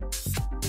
あ!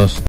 Dos,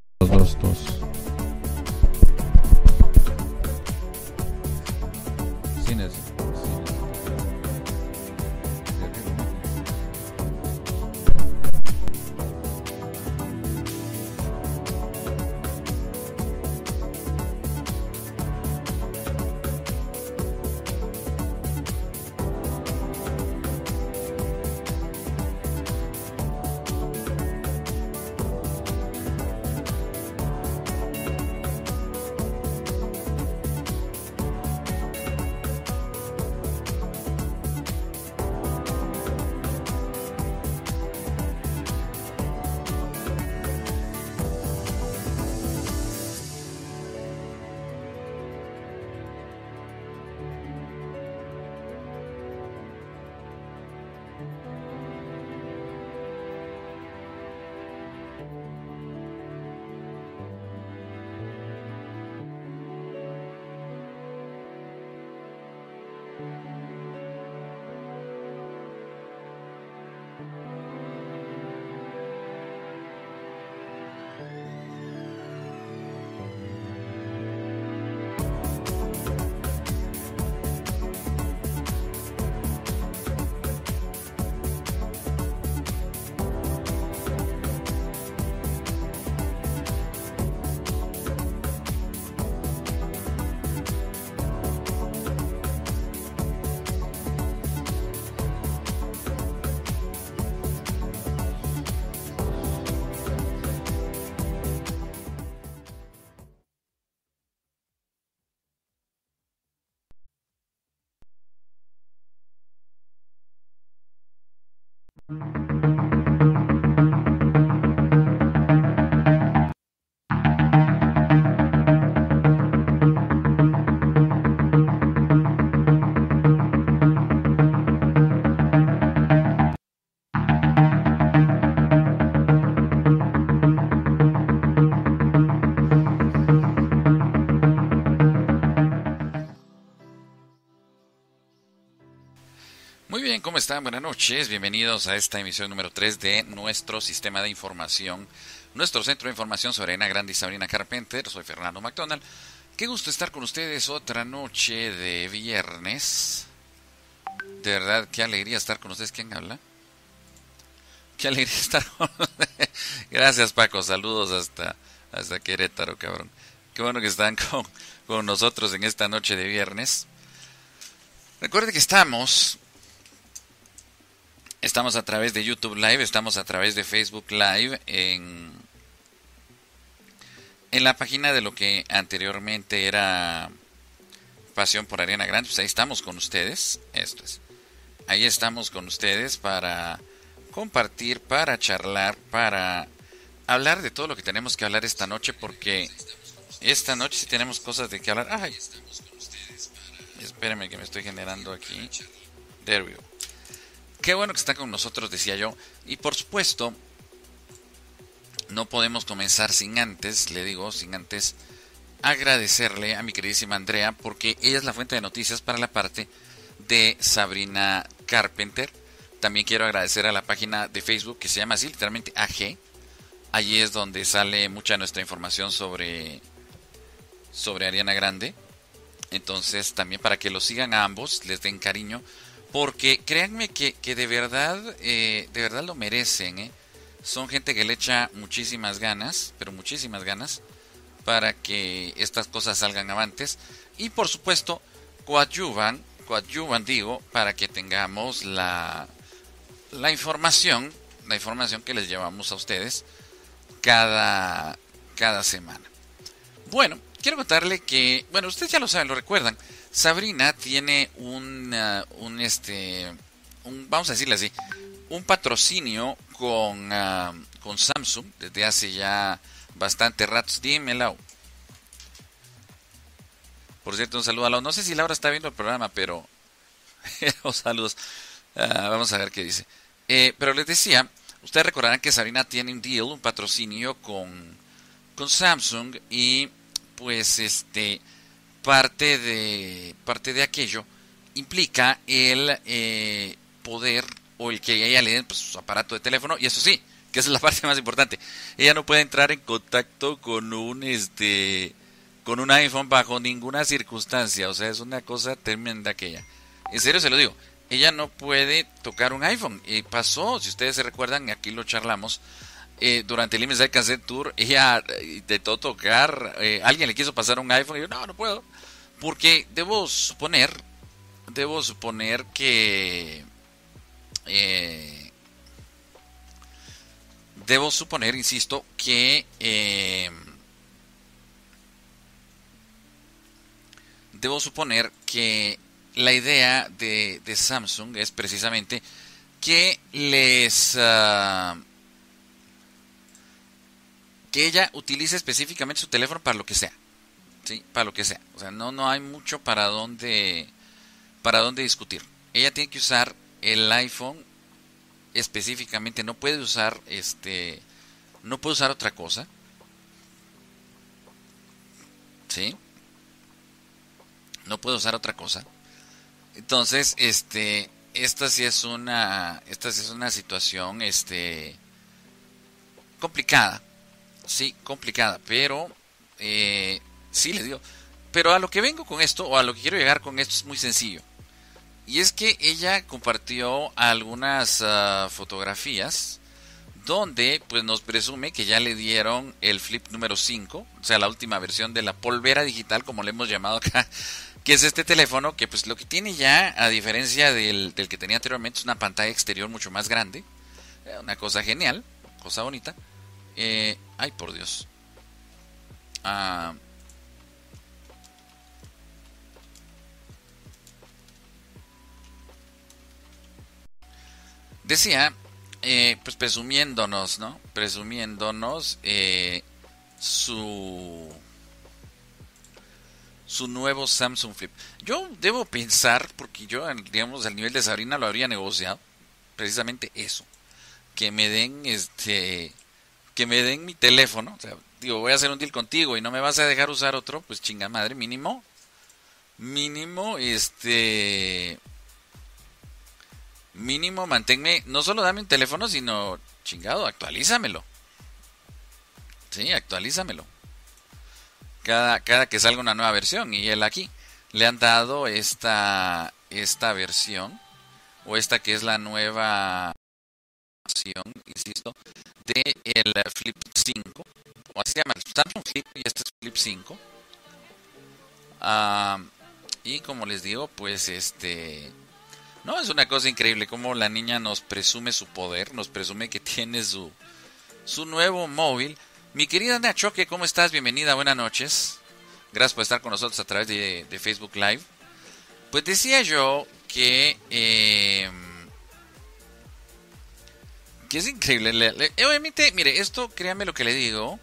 Buenas noches. Bienvenidos a esta emisión número 3 de nuestro sistema de información, nuestro centro de información sobre Arena Grande y Sabrina Carpenter. Soy Fernando McDonald. Qué gusto estar con ustedes otra noche de viernes. De verdad, qué alegría estar con ustedes. ¿Quién habla? Qué alegría estar con ustedes. Gracias, Paco. Saludos hasta, hasta Querétaro, cabrón. Qué bueno que están con, con nosotros en esta noche de viernes. Recuerde que estamos Estamos a través de YouTube Live, estamos a través de Facebook Live en, en la página de lo que anteriormente era Pasión por Ariana Grande. Pues ahí estamos con ustedes. Esto es. Ahí estamos con ustedes para compartir, para charlar, para hablar de todo lo que tenemos que hablar esta noche, porque esta noche sí tenemos cosas de que hablar. Ay, espérenme que me estoy generando aquí. There we go. Qué bueno que está con nosotros, decía yo. Y por supuesto, no podemos comenzar sin antes, le digo, sin antes agradecerle a mi queridísima Andrea, porque ella es la fuente de noticias para la parte de Sabrina Carpenter. También quiero agradecer a la página de Facebook que se llama así, literalmente AG. Allí es donde sale mucha nuestra información sobre, sobre Ariana Grande. Entonces, también para que lo sigan a ambos, les den cariño porque créanme que, que de verdad, eh, de verdad lo merecen, ¿eh? Son gente que le echa muchísimas ganas, pero muchísimas ganas, para que estas cosas salgan avantes. Y por supuesto, coadyuvan, coadyuvan digo, para que tengamos la, la información, la información que les llevamos a ustedes cada, cada semana. Bueno, quiero contarle que, bueno, ustedes ya lo saben, lo recuerdan, Sabrina tiene un, un este, vamos a decirle así, un patrocinio con, ah, con Samsung desde hace ya bastante ratos. Dímelo. Por cierto, un saludo a Laura. No sé si Laura está viendo el programa, pero saludos. Ah, vamos a ver qué dice. Eh, pero les decía, ustedes recordarán que Sabrina tiene un deal, un patrocinio con, con Samsung y pues este parte de, parte de aquello implica el eh, poder o el que ella le den pues, su aparato de teléfono y eso sí, que esa es la parte más importante. Ella no puede entrar en contacto con un este con un iPhone bajo ninguna circunstancia, o sea, es una cosa tremenda aquella. En serio se lo digo, ella no puede tocar un iPhone. Y pasó, si ustedes se recuerdan, aquí lo charlamos, eh, durante el IMSI Cassette Tour, ella eh, intentó tocar, eh, alguien le quiso pasar un iPhone y yo, no, no puedo. Porque debo suponer, debo suponer que... debo suponer, insisto, que... debo suponer que la idea de, de Samsung es precisamente que les... Ah, que ella utilice específicamente su teléfono para lo que sea. ¿Sí? Para lo que sea. O sea, no, no hay mucho para dónde, para dónde discutir. Ella tiene que usar el iPhone específicamente. No puede usar este. No puede usar otra cosa. ¿Sí? No puede usar otra cosa. Entonces, este. Esta sí es una. Esta sí es una situación. Este. complicada sí, complicada, pero eh, sí les digo. Pero a lo que vengo con esto, o a lo que quiero llegar con esto, es muy sencillo. Y es que ella compartió algunas ah, fotografías donde pues nos presume que ya le dieron el flip número 5, o sea, la última versión de la polvera digital, como le hemos llamado acá, que es este teléfono que pues lo que tiene ya, a diferencia del, del que tenía anteriormente, es una pantalla exterior mucho más grande, eh, una cosa genial, cosa bonita, eh, ay, por Dios. Ah, decía, eh, pues presumiéndonos, ¿no? Presumiéndonos eh, su su nuevo Samsung Flip. Yo debo pensar, porque yo, digamos, al nivel de Sabrina lo habría negociado, precisamente eso, que me den este que me den mi teléfono, o sea, digo, voy a hacer un deal contigo y no me vas a dejar usar otro, pues chinga madre, mínimo, mínimo, este, mínimo manténme, no solo dame un teléfono, sino chingado, actualízamelo. Sí, actualízamelo. Cada, cada que salga una nueva versión. Y él aquí le han dado esta, esta versión, o esta que es la nueva versión, insisto, de el Flip 5, o así se llama, el Samsung Flip, y este es Flip 5. Ah, y como les digo, pues este no, es una cosa increíble como la niña nos presume su poder, nos presume que tiene su, su nuevo móvil. Mi querida Ana Choque, ¿cómo estás? Bienvenida, buenas noches. Gracias por estar con nosotros a través de, Facebook Live. Pues decía yo que... Em, que es increíble. obviamente, mire, esto, créame lo que le digo.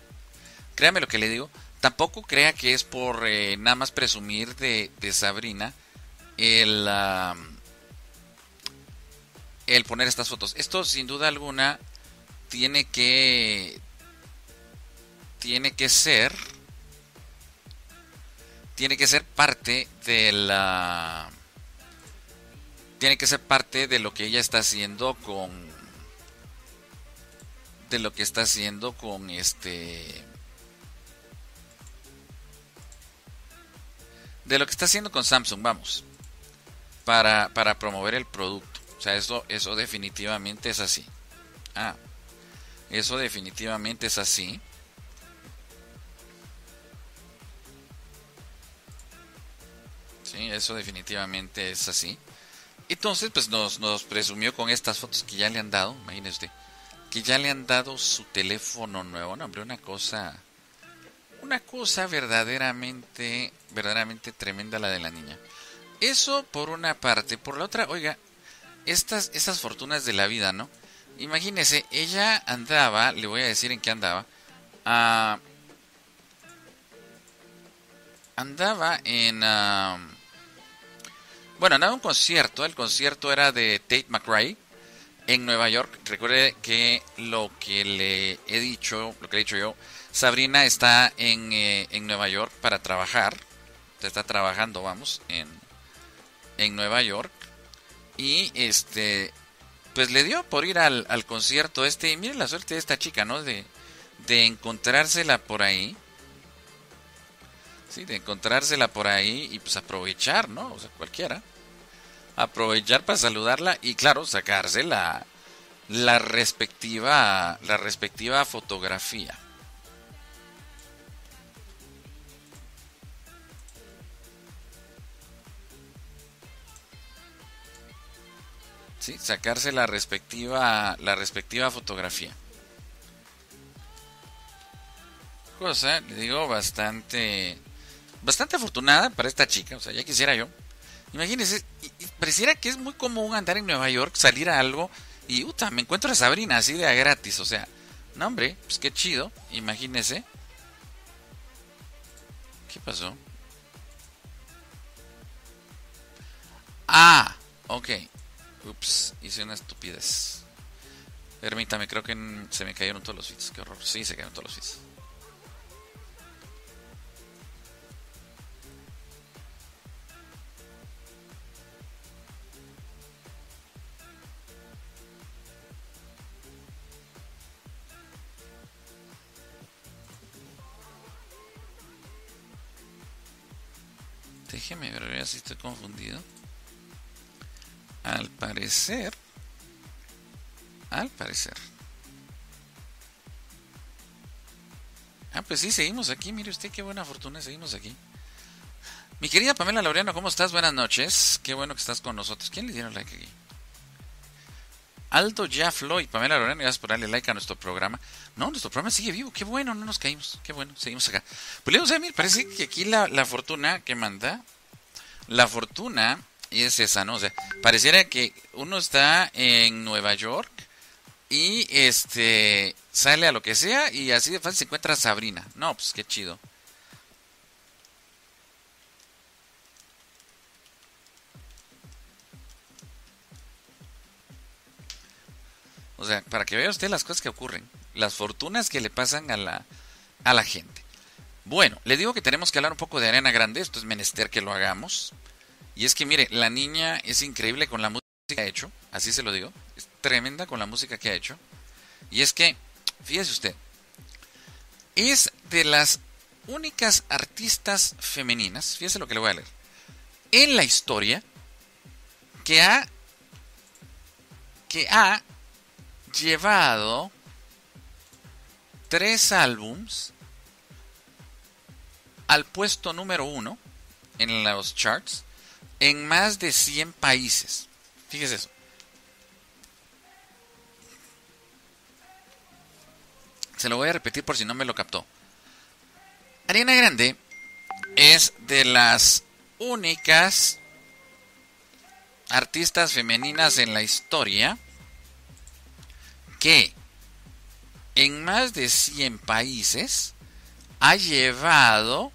Créame lo que le digo. Tampoco crea que es por eh, nada más presumir de, de Sabrina el el poner estas fotos. Esto sin duda alguna tiene que tiene que ser tiene que ser parte de la tiene que ser parte de lo que ella está haciendo con de lo que está haciendo con este de lo que está haciendo con Samsung, vamos, para, para promover el producto. O sea, eso, eso definitivamente es así. Ah, eso definitivamente es así. Sí, eso definitivamente es así. Entonces, pues nos, nos presumió con estas fotos que ya le han dado, imagínese que ya le han dado su teléfono nuevo. No, hombre, una cosa, una cosa verdaderamente, verdaderamente tremenda la de la niña. Eso por una parte. Por la otra, oiga, estas, estas fortunas de la vida, ¿no? Imagínese, ella andaba, le voy a decir en qué andaba, ah, andaba en... Ah, bueno, andaba en un concierto, el concierto era de Tate McRae en Nueva York. Recuerde que lo que le he dicho, lo que he dicho yo, Sabrina está en, eh, en Nueva York para trabajar, está trabajando, vamos, en, en Nueva York. Y este, pues le dio por ir al, concierto este. Y mire la suerte de esta chica, ¿no? De, de encontrársela por ahí. Sí, de encontrársela por ahí y pues aprovechar, ¿no? O sea, cualquiera. Aprovechar para saludarla y claro, sacarse la, la respectiva la respectiva fotografía. Sacarse la respectiva, la respectiva fotografía. Cosa, le digo, bastante, bastante afortunada para esta chica, o sea, ya quisiera yo. Imagínense, pareciera que es muy común andar en Nueva York, salir a algo y, uta, me encuentro a Sabrina así de a gratis, o sea, no hombre, pues qué chido, imagínense. ¿Qué pasó? Ah, ok. Ups, hice una estupidez. Permítame, creo que se me cayeron todos los feeds. Qué horror. Sí, se cayeron todos los feeds. Déjeme ver si estoy confundido. Al parecer, al parecer. Ah, pues sí, seguimos aquí. Mire usted qué buena fortuna, seguimos aquí. Mi querida Pamela Laureano, ¿cómo estás? Buenas noches. Qué bueno que estás con nosotros. ¿Quién le dieron like aquí? Aldo Jaflo y Pamela Laureano, gracias por darle like a nuestro programa. No, nuestro programa sigue vivo. Qué bueno, no nos caímos. Qué bueno, seguimos acá. Pues le a mí, parece que aquí la, la fortuna que manda, la fortuna y es esa, ¿no? O sea, pareciera que uno está en Nueva York y este sale a lo que sea y así de fácil se encuentra Sabrina. No, pues qué chido. O sea, para que vea usted las cosas que ocurren, las fortunas que le pasan a la, a la gente. Bueno, le digo que tenemos que hablar un poco de Arena Grande, esto es menester que lo hagamos. Y es que mire, la niña es increíble con la música. que ha hecho, así se lo digo, es tremenda con la música que ha hecho. Y es que, fíjese usted, es de las únicas artistas femeninas, fíjese lo que le voy a leer, en la historia que ha que ha llevado tres álbums al puesto número uno en los charts en más de 100 países. Fíjese eso. Se lo voy a repetir por si no me lo captó. Ariana Grande es de las únicas artistas femeninas en la historia que en más de 100 países ha llevado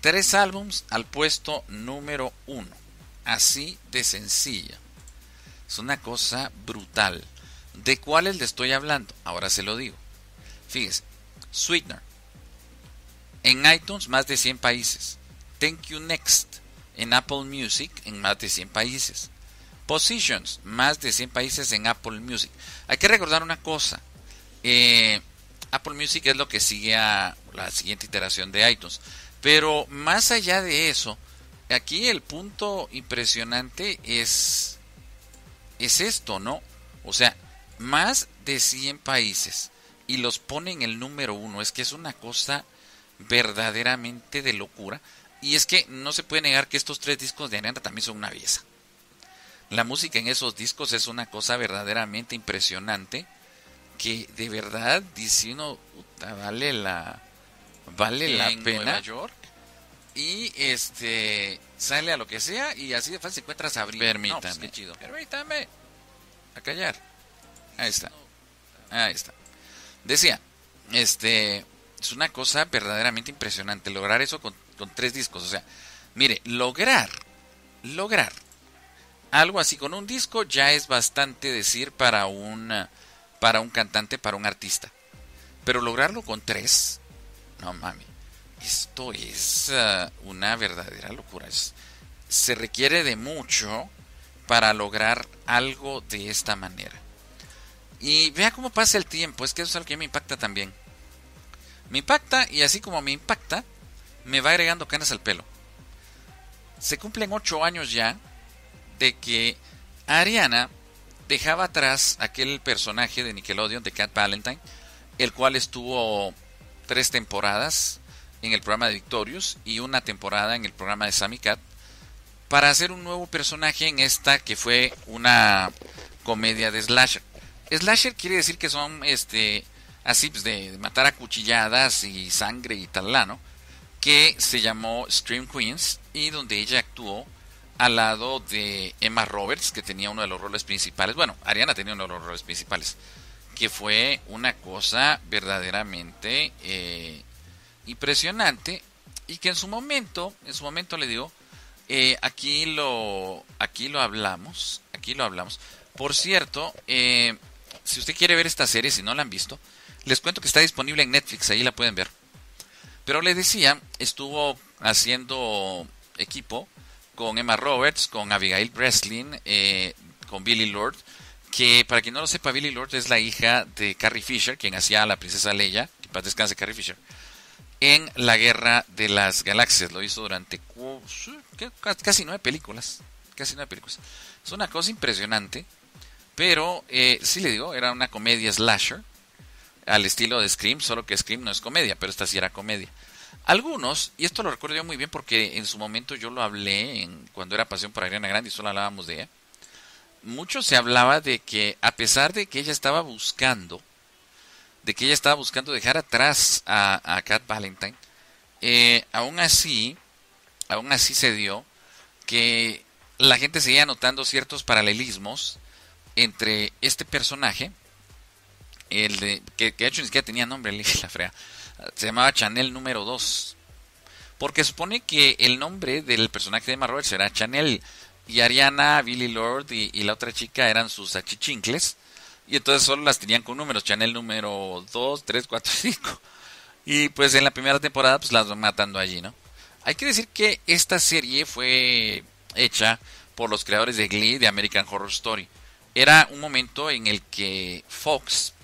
tres álbums al puesto número uno. Así de sencilla. Es una cosa brutal. ¿De cuáles le estoy hablando? Ahora se lo digo. Fíjese. Sweetener. En iTunes más de 100 países. Thank You Next. En Apple Music en más de 100 países. Positions. Más de 100 países en Apple Music. Hay que recordar una cosa. Eh, Apple Music es lo que sigue a la siguiente iteración de iTunes. Pero más allá de eso, aquí el punto impresionante es, es esto, ¿no? O sea, más de 100 países y los pone en el número uno. Es que es una cosa verdaderamente de locura. Y es que no se puede negar que estos tres discos de Ariana también son una belleza. La música en esos discos es una cosa verdaderamente impresionante que de verdad dice uno, vale la vale la pena. Nueva York y este sale a lo que sea y así de fácil encuentras a abrir. Permítame. No, pues, Permítame. A callar. Ahí está. Ahí está. Decía, este es una cosa verdaderamente impresionante lograr eso con, con tres discos. O sea, mire, lograr, lograr algo así con un disco ya es bastante decir para un para un cantante, para un artista. Pero lograrlo con tres, no mami, esto es uh, una verdadera locura. se requiere de mucho para lograr algo de esta manera. Y vea cómo pasa el tiempo, es que eso es algo que me impacta también. Me impacta y así como me impacta, me va agregando canas al pelo. Se cumplen ocho años ya de que Ariana dejaba atrás aquel personaje de Nickelodeon, de Cat Valentine, el cual estuvo tres temporadas en el programa de Victorious y una temporada en el programa de Sammy Cat, para hacer un nuevo personaje en esta que fue una comedia de slasher. Slasher quiere decir que son este así pues, de, matar a cuchilladas y sangre y tal, ¿no? Que se llamó Stream Queens y donde ella actuó al lado de Emma Roberts, que tenía uno de los roles principales. Bueno, Ariana tenía uno de los roles principales, que fue una cosa verdaderamente eh, impresionante y que en su momento, en su momento le digo, eh, aquí lo, aquí lo hablamos, aquí lo hablamos. Por cierto, eh, si usted quiere ver esta serie, si no la han visto, les cuento que está disponible en Netflix, ahí la pueden ver. Pero le decía, estuvo haciendo equipo con Emma Roberts, con Abigail Breslin, eh, con Billy Lord, que para quien no lo sepa, Billy Lord es la hija de Carrie Fisher, quien hacía a la princesa Leia, que para descanse Carrie Fisher, en la Guerra de las Galaxias. Lo hizo durante casi nueve películas. Casi nueve películas. Es una cosa impresionante, pero eh, sí le digo, era una comedia slasher, al estilo de Scream, solo que Scream no es comedia, pero esta sí era comedia. Algunos, y esto lo recuerdo yo muy bien porque en su momento yo lo hablé cuando era Pasión por Ariana Grande y solo hablábamos de ella. Mucho se hablaba de que a pesar de que ella estaba buscando, de que ella estaba buscando dejar atrás a, a Kat Valentine, eh, aún así, aún así se dio que la gente seguía notando ciertos paralelismos entre este personaje, el de, que, de hecho ni siquiera tenía nombre, la frea, se llamaba Chanel número 2. Porque supone que el nombre del personaje de Emma Roberts era Chanel. Y Ariana, Billy Lord y, la otra chica eran sus achichincles. Y entonces solo las tenían con números. Chanel número 2, 3, 4, 5. Y pues en la primera temporada pues las van matando allí, ¿no? Hay que decir que esta serie fue hecha por los creadores de Glee de American Horror Story. Era un momento en el que Fox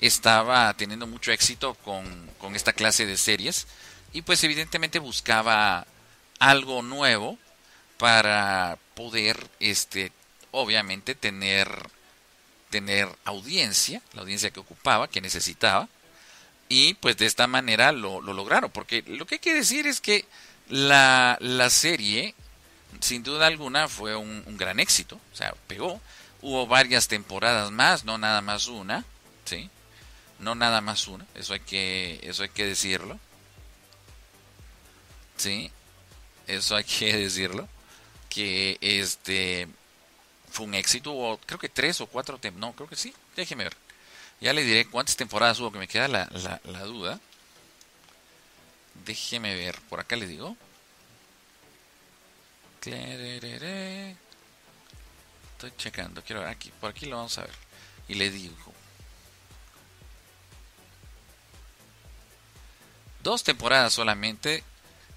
estaba teniendo mucho éxito con, con esta clase de series y pues evidentemente buscaba algo nuevo para poder este obviamente tener tener audiencia la audiencia que ocupaba que necesitaba y pues de esta manera lo, lo lograron porque lo que hay que decir es que la, la serie sin duda alguna fue un, un, gran éxito o sea pegó. Hubo varias temporadas más no nada más una sí no nada más una eso hay que eso hay que decirlo sí eso hay que decirlo, que este fue un éxito, o creo que tres o cuatro, no, creo que sí, déjeme ver. Ya le diré cuántas temporadas hubo, que me queda la, la, la duda. Déjeme ver, por acá le digo. Estoy checando, quiero ver aquí, por aquí lo vamos a ver. Y le digo. Dos temporadas solamente,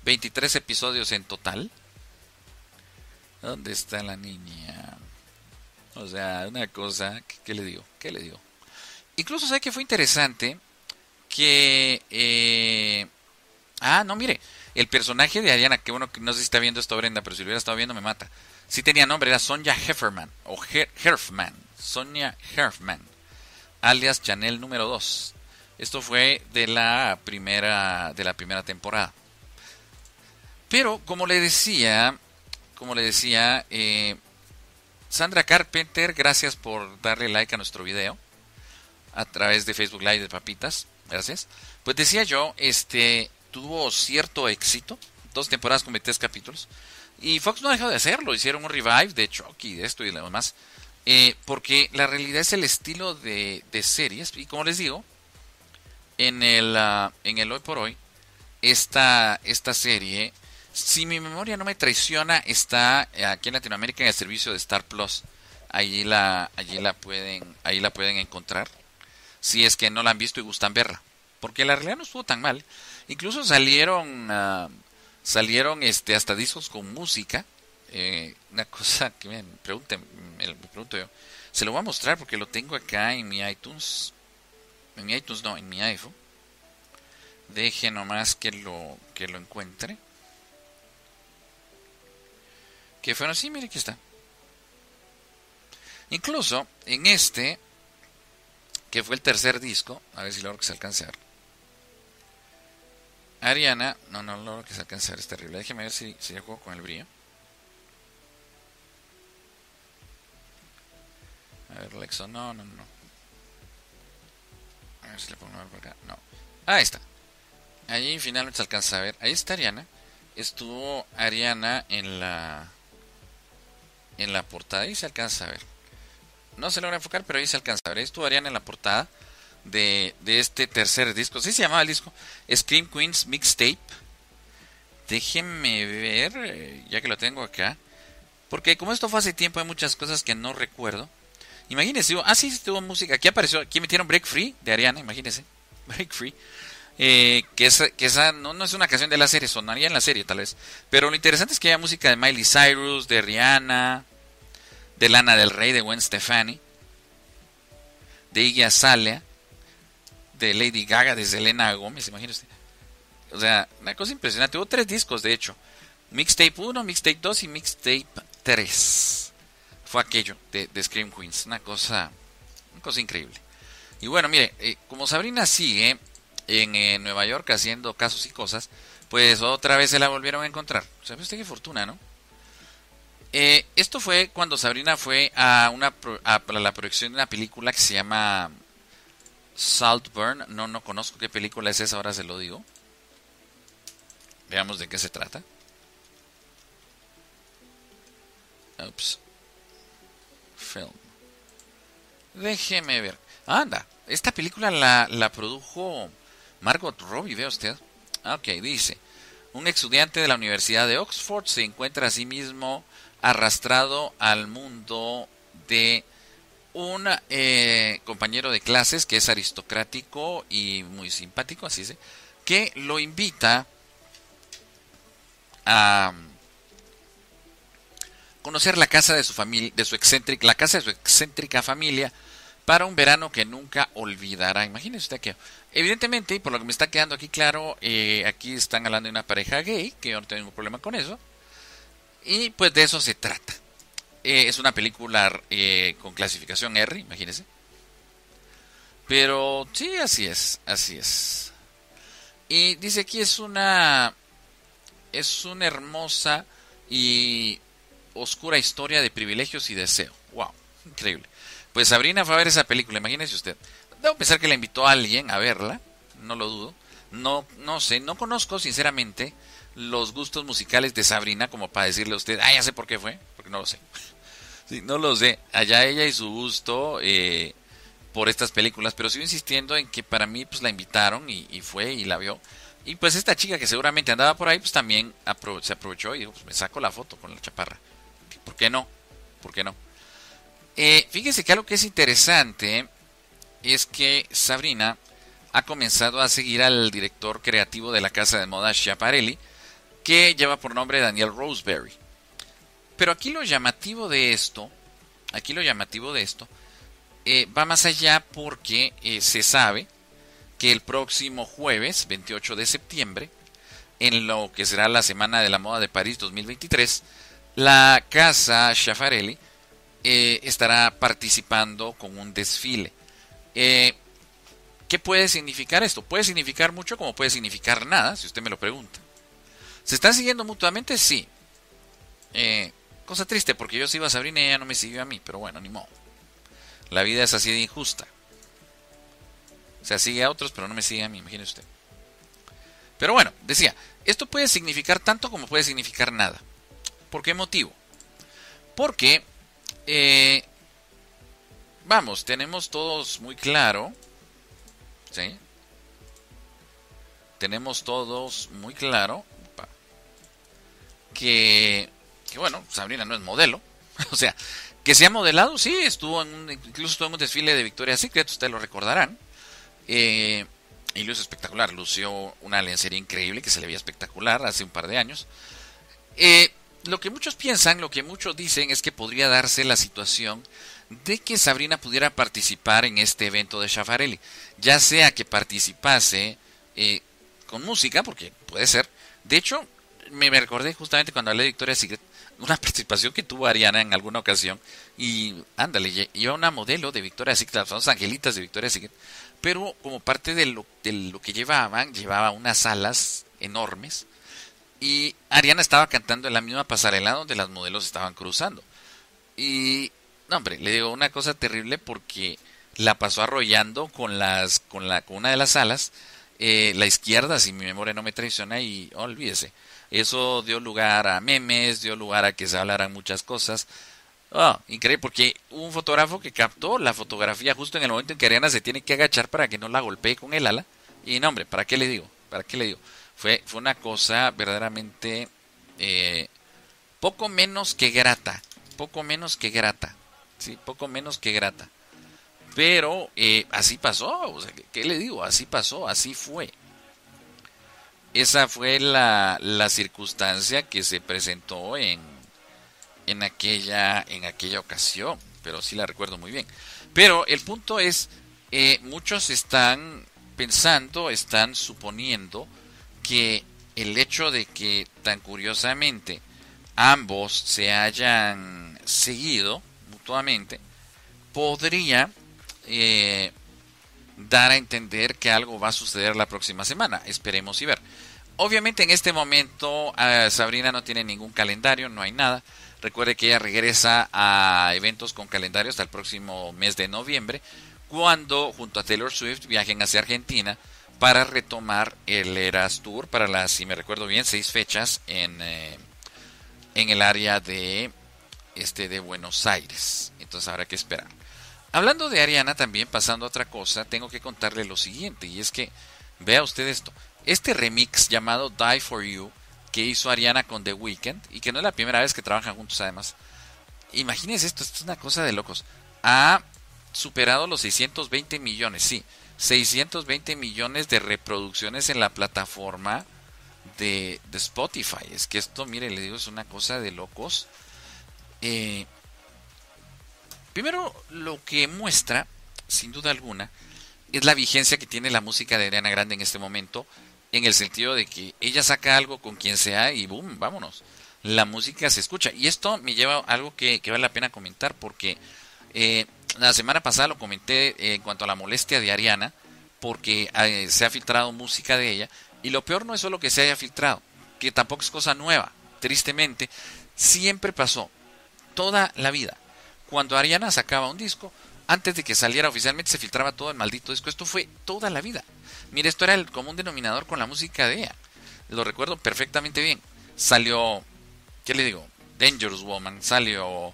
23 episodios en total. ¿Dónde está la niña? O sea, una cosa, ¿qué, le digo? ¿Qué le digo? Incluso sé que fue interesante que... Eh, ah, no, mire, el personaje de Ariana, que bueno, que no sé si está viendo esto Brenda, pero si lo hubiera estado viendo me mata. Sí tenía nombre, era Sonja Hefferman, o Herfman, Sonia Herfman, alias Chanel número 2. Esto fue de la primera, de la primera temporada. Pero, como le decía, como le decía, eh, Sandra Carpenter, gracias por darle like a nuestro video a través de Facebook Live de Papitas, gracias. Pues decía yo, este tuvo cierto éxito, dos temporadas con 23 capítulos, y Fox no dejado de hacerlo, hicieron un revive de Chucky, de esto y lo demás, eh, porque la realidad es el estilo de, series, y como les digo, en el, uh, en el hoy por hoy, esta serie si mi memoria no me traiciona, está aquí en Latinoamérica en el servicio de Star Plus. Allí la, allí la pueden, ahí la pueden encontrar. Si es que no la han visto y gustan verla. Porque la realidad no estuvo tan mal. Incluso salieron, uh, salieron este, hasta discos con música. Eh, una cosa que me, pregunten, me, pregunto yo. Se lo voy a mostrar porque lo tengo acá en mi iTunes. En mi iTunes no, en mi iPhone. Deje nomás que lo, que lo encuentre. Que fueron así, mire, aquí está. Incluso en este, que fue el tercer disco, a ver si logro que se alcance a ver. Ariana, no, no logro que se alcance a ver, es terrible. Déjeme ver si, si ya juego con el brillo. A ver, Lexo, no, no, no. A ver si le pongo por acá. No. Ah, ahí está. Allí finalmente se alcanza a ver. Ahí está Ariana. Estuvo Ariana en la en la portada. Ahí se alcanza a ver. No se logra enfocar, pero ahí se alcanza a ver. Ahí estuvo Ariana en la portada de, de este tercer disco. Sí se llamaba el disco Scream Queens Mixtape. Déjenme ver, eh, ya que lo tengo acá. Porque como esto fue hace tiempo, hay muchas cosas que no recuerdo. Imagínense, ah, sí, tuvo música. Aquí apareció, aquí metieron Break Free de Ariana, imagínense. Break Free. Eh, que, esa, que esa no, es una canción de la serie, sonaría en la serie tal vez. Pero lo interesante es que haya música de Miley Cyrus, de Rihanna, de Lana del Rey, de Gwen Stefani, de Iggy Azalea, de Lady Gaga, de Selena Gómez, imagínese. O sea, una cosa impresionante. Hubo tres discos, de hecho. Mixtape 1, Mixtape 2 y Mixtape 3. Fue aquello de, de Scream Queens. Una cosa, una cosa increíble. Y bueno, mire, eh, como Sabrina sigue en Nueva York haciendo casos y cosas, pues otra vez se la volvieron a encontrar. ¿Sabe usted qué fortuna, no? Eh, esto fue cuando Sabrina fue a, una, a la proyección de una película que se llama Saltburn. No, no conozco qué película es esa, ahora se lo digo. Veamos de qué se trata. Ups. Film. Déjeme ver. Anda, esta película la, la produjo Margot Robbie, vea usted. Ok, dice. Un estudiante de la Universidad de Oxford se encuentra a sí mismo arrastrado al mundo de un eh, compañero de clases que es aristocrático y muy simpático, así es, que lo invita a, conocer la casa de su familia, de su la casa de su excéntrica familia para un verano que nunca olvidará. Imagínese usted que, evidentemente, y por lo que me está quedando aquí claro, eh, aquí están hablando de una pareja gay, que yo no tengo ningún problema con eso, y pues de eso se trata. Eh, es una película eh, con clasificación R, imagínense. Pero sí, así es, así es. Y dice aquí es una es una hermosa y oscura historia de privilegios y deseo. Wow, increíble. Pues Sabrina fue a ver esa película, imagínese usted. Debo pensar que la invitó a alguien a verla, no lo dudo. No, no sé, no conozco sinceramente los gustos musicales de Sabrina como para decirle a usted, ah, ya sé por qué fue, porque no lo sé. sí, no lo sé. Allá ella y su gusto eh, por estas películas, pero sigo insistiendo en que para mí pues la invitaron y, fue y la vio. Y pues esta chica que seguramente andaba por ahí, pues también se aprovechó y dijo, pues me saco la foto con la chaparra. ¿Por qué no? ¿Por qué no? Eh, fíjese que algo que es interesante es que Sabrina ha comenzado a seguir al director creativo de la casa de moda Schiaparelli, que lleva por nombre Daniel Roseberry. Pero aquí lo llamativo de esto, aquí lo llamativo de esto, eh, va más allá porque eh, se sabe que el próximo jueves, 28 de septiembre, en lo que será la Semana de la Moda de París 2023, la casa Schiafarelli eh, estará participando con un desfile. Eh, ¿Qué puede significar esto? Puede significar mucho como puede significar nada, si usted me lo pregunta. ¿Se están siguiendo mutuamente? Sí. Eh, cosa triste, porque yo sigo a Sabrina y ella no me siguió a mí, pero bueno, ni modo. La vida es así de injusta. O sea, sigue a otros, pero no me sigue a mí, imagínese usted. Pero bueno, decía, esto puede significar tanto como puede significar nada. ¿Por qué motivo? Porque, eh, vamos, tenemos todos muy claro, ¿sí? Tenemos todos muy claro que, bueno, Sabrina no es modelo. o sea, que se ha modelado, sí, estuvo en un, incluso estuvo en un desfile de Victoria's Secret, ustedes lo recordarán. Eh, y lució espectacular, lució una lencería increíble que se le veía espectacular hace un par de años. Eh, lo que muchos piensan, lo que muchos dicen es que podría darse la situación de que Sabrina pudiera participar en este evento de Schiafarelli, ya sea que participase eh, con música, porque puede ser. De hecho, me, recordé justamente cuando hablé de Victoria Secret, una participación que tuvo Ariana en alguna ocasión, y ándale, iba una modelo de Victoria Secret, las angelitas de Victoria Secret, pero como parte de lo, de lo que llevaban, llevaba unas alas enormes y Ariana estaba cantando en la misma pasarela donde las modelos estaban cruzando. Y, no hombre, le digo una cosa terrible porque la pasó arrollando con, las, con, la, con una de las alas, eh, la izquierda, si mi memoria no me traiciona, y olvídese. Eso dio lugar a memes, dio lugar a que se hablaran muchas cosas. Oh, increíble, porque un fotógrafo que captó la fotografía justo en el momento en que Ariana se tiene que agachar para que no la golpee con el ala. Y no, hombre, ¿para qué le digo? ¿Para qué le digo? Fue, fue una cosa verdaderamente eh, poco menos que grata. Poco menos que grata. Sí, poco menos que grata. Pero eh, así pasó. ¿qué, le digo? Así pasó, así fue. Esa fue la, la circunstancia que se presentó en, en aquella, en aquella ocasión, pero sí la recuerdo muy bien. Pero el punto es, eh, muchos están pensando, están suponiendo que el hecho de que tan curiosamente ambos se hayan seguido mutuamente podría eh, dar a entender que algo va a suceder la próxima semana. Esperemos y ver. Obviamente en este momento eh, Sabrina no tiene ningún calendario, no hay nada. Recuerde que ella regresa a eventos con calendario hasta el próximo mes de noviembre, cuando junto a Taylor Swift viajen hacia Argentina para retomar el Eras Tour para las, si me recuerdo bien, seis fechas en, eh, en el área de, este, de Buenos Aires. Entonces habrá que esperar. Hablando de Ariana, también pasando a otra cosa, tengo que contarle lo siguiente, y es que, vea usted esto, este remix llamado Die For You, que hizo Ariana con The Weeknd y que no es la primera vez que trabajan juntos además. Imagínense esto, esto es una cosa de locos. Ha superado los 620 millones, sí, 620 millones de reproducciones en la plataforma de, Spotify. Es que esto, mire, le digo, es una cosa de locos. eh, primero lo que muestra, sin duda alguna, es la vigencia que tiene la música de Ariana Grande en este momento, en el sentido de que ella saca algo con quien sea y boom, vámonos. La música se escucha. Y esto me lleva a algo que, vale la pena comentar, porque eh, la semana pasada lo comenté en cuanto a la molestia de Ariana, porque eh, se ha filtrado música de ella. Y lo peor no es solo que se haya filtrado, que tampoco es cosa nueva. Tristemente, siempre pasó, toda la vida. Cuando Ariana sacaba un disco, antes de que saliera oficialmente se filtraba todo el maldito disco. Esto fue toda la vida. Mire, esto era el común denominador con la música de ella. Lo recuerdo perfectamente bien. Salió, ¿qué le digo? Dangerous Woman, salió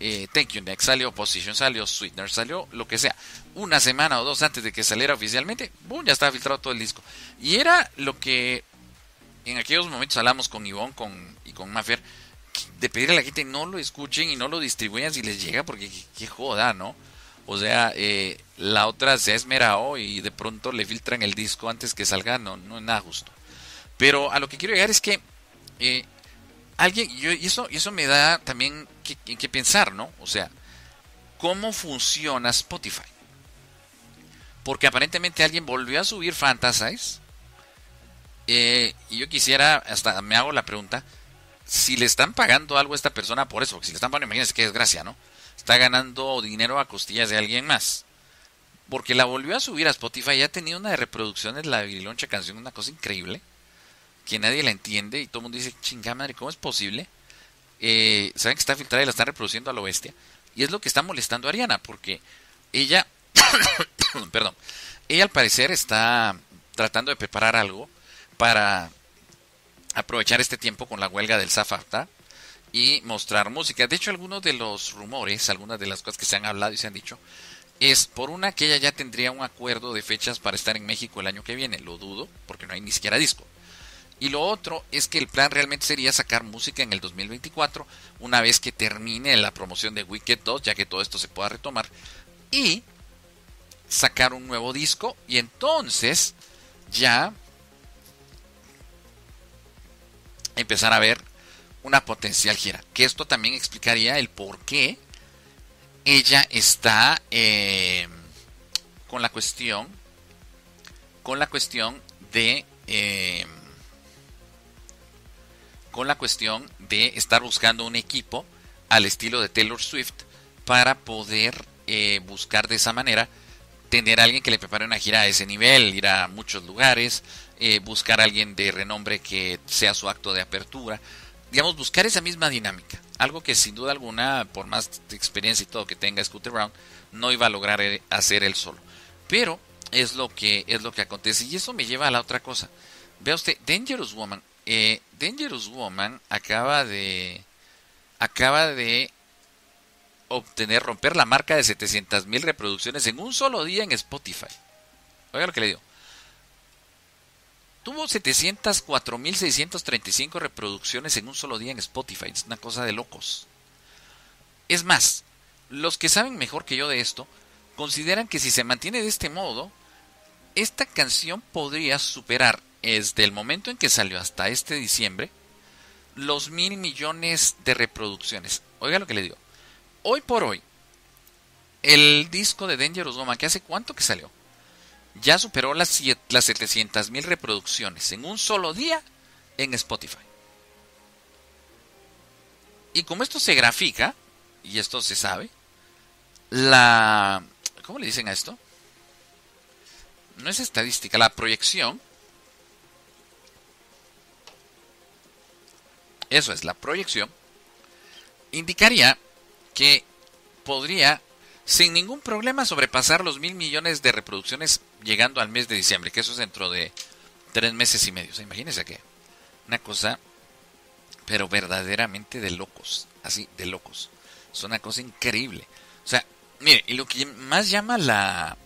eh, Thank You Next, salió Position, salió Sweetener, salió lo que sea. Una semana o dos antes de que saliera oficialmente, ¡boom! ya estaba filtrado todo el disco. Y era lo que en aquellos momentos hablamos con Ivonne con, y con Maffer, de pedirle a la gente no lo escuchen y no lo distribuyan si les llega, porque qué joda, ¿no? O sea, eh, la otra se ha esmerado y de pronto le filtran el disco antes que salga, no, no es nada justo. Pero a lo que quiero llegar es que eh, alguien, y, eso, y eso me da también que, que, pensar, ¿no? O sea, ¿cómo funciona Spotify? Porque aparentemente alguien volvió a subir Fantasize. Eh, y yo quisiera, hasta me hago la pregunta, si le están pagando algo a esta persona por eso, porque si le están pagando, imagínense qué desgracia, ¿no? está ganando dinero a costillas de alguien más. Porque la volvió a subir a Spotify y ha tenido una de reproducciones, la Viloncha canción, una cosa increíble. Que nadie la entiende y todo el mundo dice, chingada madre, ¿cómo es posible? Eh, Saben que está filtrada y la están reproduciendo a lo bestia. Y es lo que está molestando a Ariana, porque ella, perdón, ella al parecer está tratando de preparar algo para aprovechar este tiempo con la huelga del Zafata y mostrar música. De hecho, algunos de los rumores, algunas de las cosas que se han hablado y se han dicho, es por una que ella ya tendría un acuerdo de fechas para estar en México el año que viene. Lo dudo, porque no hay ni siquiera disco. Y lo otro es que el plan realmente sería sacar música en el 2024, una vez que termine la promoción de Wicked 2, ya que todo esto se pueda retomar, y sacar un nuevo disco, y entonces ya empezar a ver una potencial gira. Que esto también explicaría el por qué ella está eh, con la cuestión, con la cuestión de, eh, con la cuestión de estar buscando un equipo al estilo de Taylor Swift para poder eh, buscar de esa manera tener a alguien que le prepare una gira a ese nivel, ir a muchos lugares, buscar a alguien de renombre que sea su acto de apertura digamos, buscar esa misma dinámica. Algo que sin duda alguna, por más experiencia y todo que tenga Scooter Brown, no iba a lograr eh, hacer él solo. Pero es lo que es lo que acontece y eso me lleva a la otra cosa. Vea usted, Dangerous Woman, eh, Dangerous Woman acaba de acaba de obtener romper la marca de 700 mil reproducciones en un solo día en Spotify. Oiga lo que le digo. Tuvo 704.635 reproducciones en un solo día en Spotify. Es una cosa de locos. Es más, los que saben mejor que yo de esto, consideran que si se mantiene de este modo, esta canción podría superar desde el momento en que salió hasta este diciembre los mil millones de reproducciones. Oiga lo que le digo. Hoy por hoy, el disco de Dangerous Woman, que hace cuánto que salió, ya superó las, las 700 mil reproducciones en un solo día en Spotify. Y como esto se grafica, y esto se sabe, la... ¿Cómo le dicen a esto? No es estadística, la proyección. Eso es, la proyección. Indicaría que podría sin ningún problema sobrepasar los mil millones de reproducciones llegando al mes de diciembre, que eso es dentro de tres meses y medio. O imagínense que una cosa, pero verdaderamente de locos, así, de locos. Es una cosa increíble. O sea, mire, y lo que más llama la,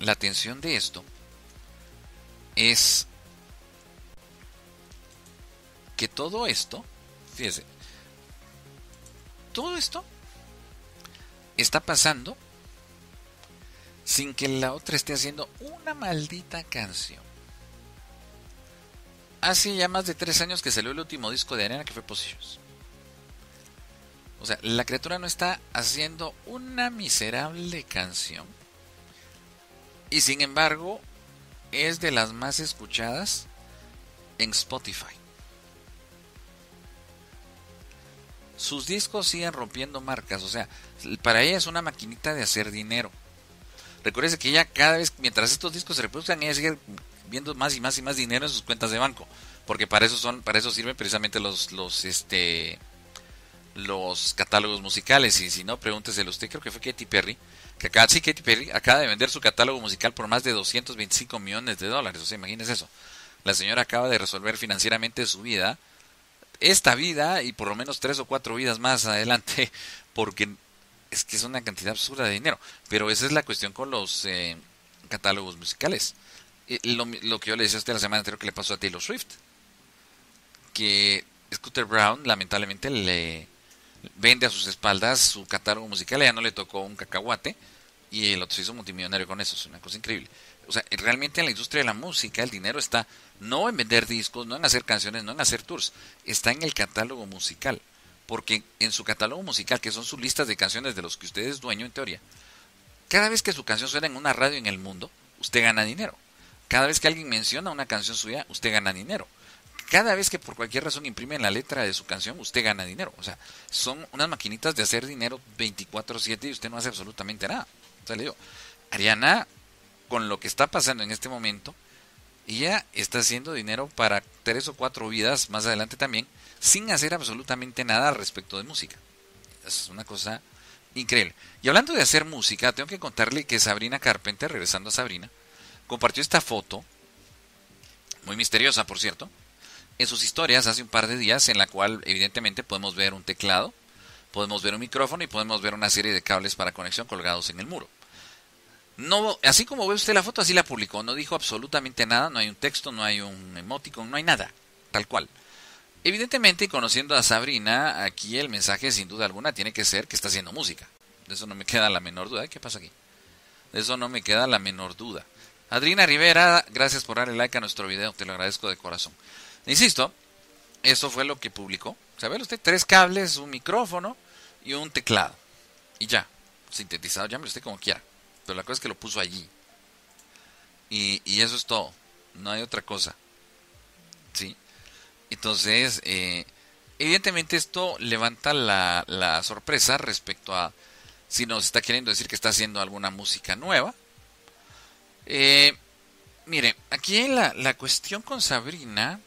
la atención de esto es que todo esto, fíjese, todo esto está pasando sin que la otra esté haciendo una maldita canción. Hace ya más de tres años que salió el último disco de Arena que fue Positions. O sea, la criatura no está haciendo una miserable canción. Y sin embargo, es de las más escuchadas en Spotify. Sus discos siguen rompiendo marcas, o sea, para ella es una maquinita de hacer dinero. Recuerde que ella cada vez, mientras estos discos se reproduzcan, ella sigue viendo más y más y más dinero en sus cuentas de banco, porque para eso son, para eso sirven precisamente los, los, este, los catálogos musicales. Y si no, pregúnteselo usted, creo que fue Katy Perry, que acaba, sí, Katy Perry acaba de vender su catálogo musical por más de 225 millones de dólares. O sea, imagínese eso. La señora acaba de resolver financieramente su vida, esta vida y por lo menos tres o cuatro vidas más adelante, porque es que es una cantidad absurda de dinero. Pero esa es la cuestión con los eh, catálogos musicales. Lo, lo, que yo le decía a usted la semana anterior que le pasó a Taylor Swift, que Scooter Brown lamentablemente le vende a sus espaldas su catálogo musical, ya no le tocó un cacahuate y el otro se hizo multimillonario con eso, es una cosa increíble. O sea, realmente en la industria de la música el dinero está no en vender discos, no en hacer canciones, no en hacer tours, está en el catálogo musical. Porque en su catálogo musical, que son sus listas de canciones de los que usted es dueño en teoría, cada vez que su canción suena en una radio en el mundo, usted gana dinero. Cada vez que alguien menciona una canción suya, usted gana dinero cada vez que por cualquier razón imprimen la letra de su canción, usted gana dinero. O sea, son unas maquinitas de hacer dinero 24/7 y usted no hace absolutamente nada. O sea, le digo, Ariana, con lo que está pasando en este momento, ella está haciendo dinero para tres o cuatro vidas más adelante también, sin hacer absolutamente nada respecto de música. Es una cosa increíble. Y hablando de hacer música, tengo que contarle que Sabrina Carpenter, regresando a Sabrina, compartió esta foto, muy misteriosa por cierto, en sus historias hace un par de días en la cual evidentemente podemos ver un teclado, podemos ver un micrófono y podemos ver una serie de cables para conexión colgados en el muro. No, así como ve usted la foto, así la publicó, no dijo absolutamente nada, no hay un texto, no hay un emoticon, no hay nada, tal cual. Evidentemente, conociendo a Sabrina, aquí el mensaje sin duda alguna tiene que ser que está haciendo música. De eso no me queda la menor duda. ¿Qué pasa aquí? De eso no me queda la menor duda. Adrina Rivera, gracias por darle like a nuestro video, te lo agradezco de corazón. Insisto, eso fue lo que publicó. ¿Sabe usted? Tres cables, un micrófono y un teclado. Y ya. Sintetizado, llámelo usted como quiera. Pero la cosa es que lo puso allí. Y, y eso es todo. No hay otra cosa. ¿Sí? Entonces, eh, evidentemente esto levanta la, la sorpresa respecto a si nos está queriendo decir que está haciendo alguna música nueva. Eh, mire, aquí la, la cuestión con Sabrina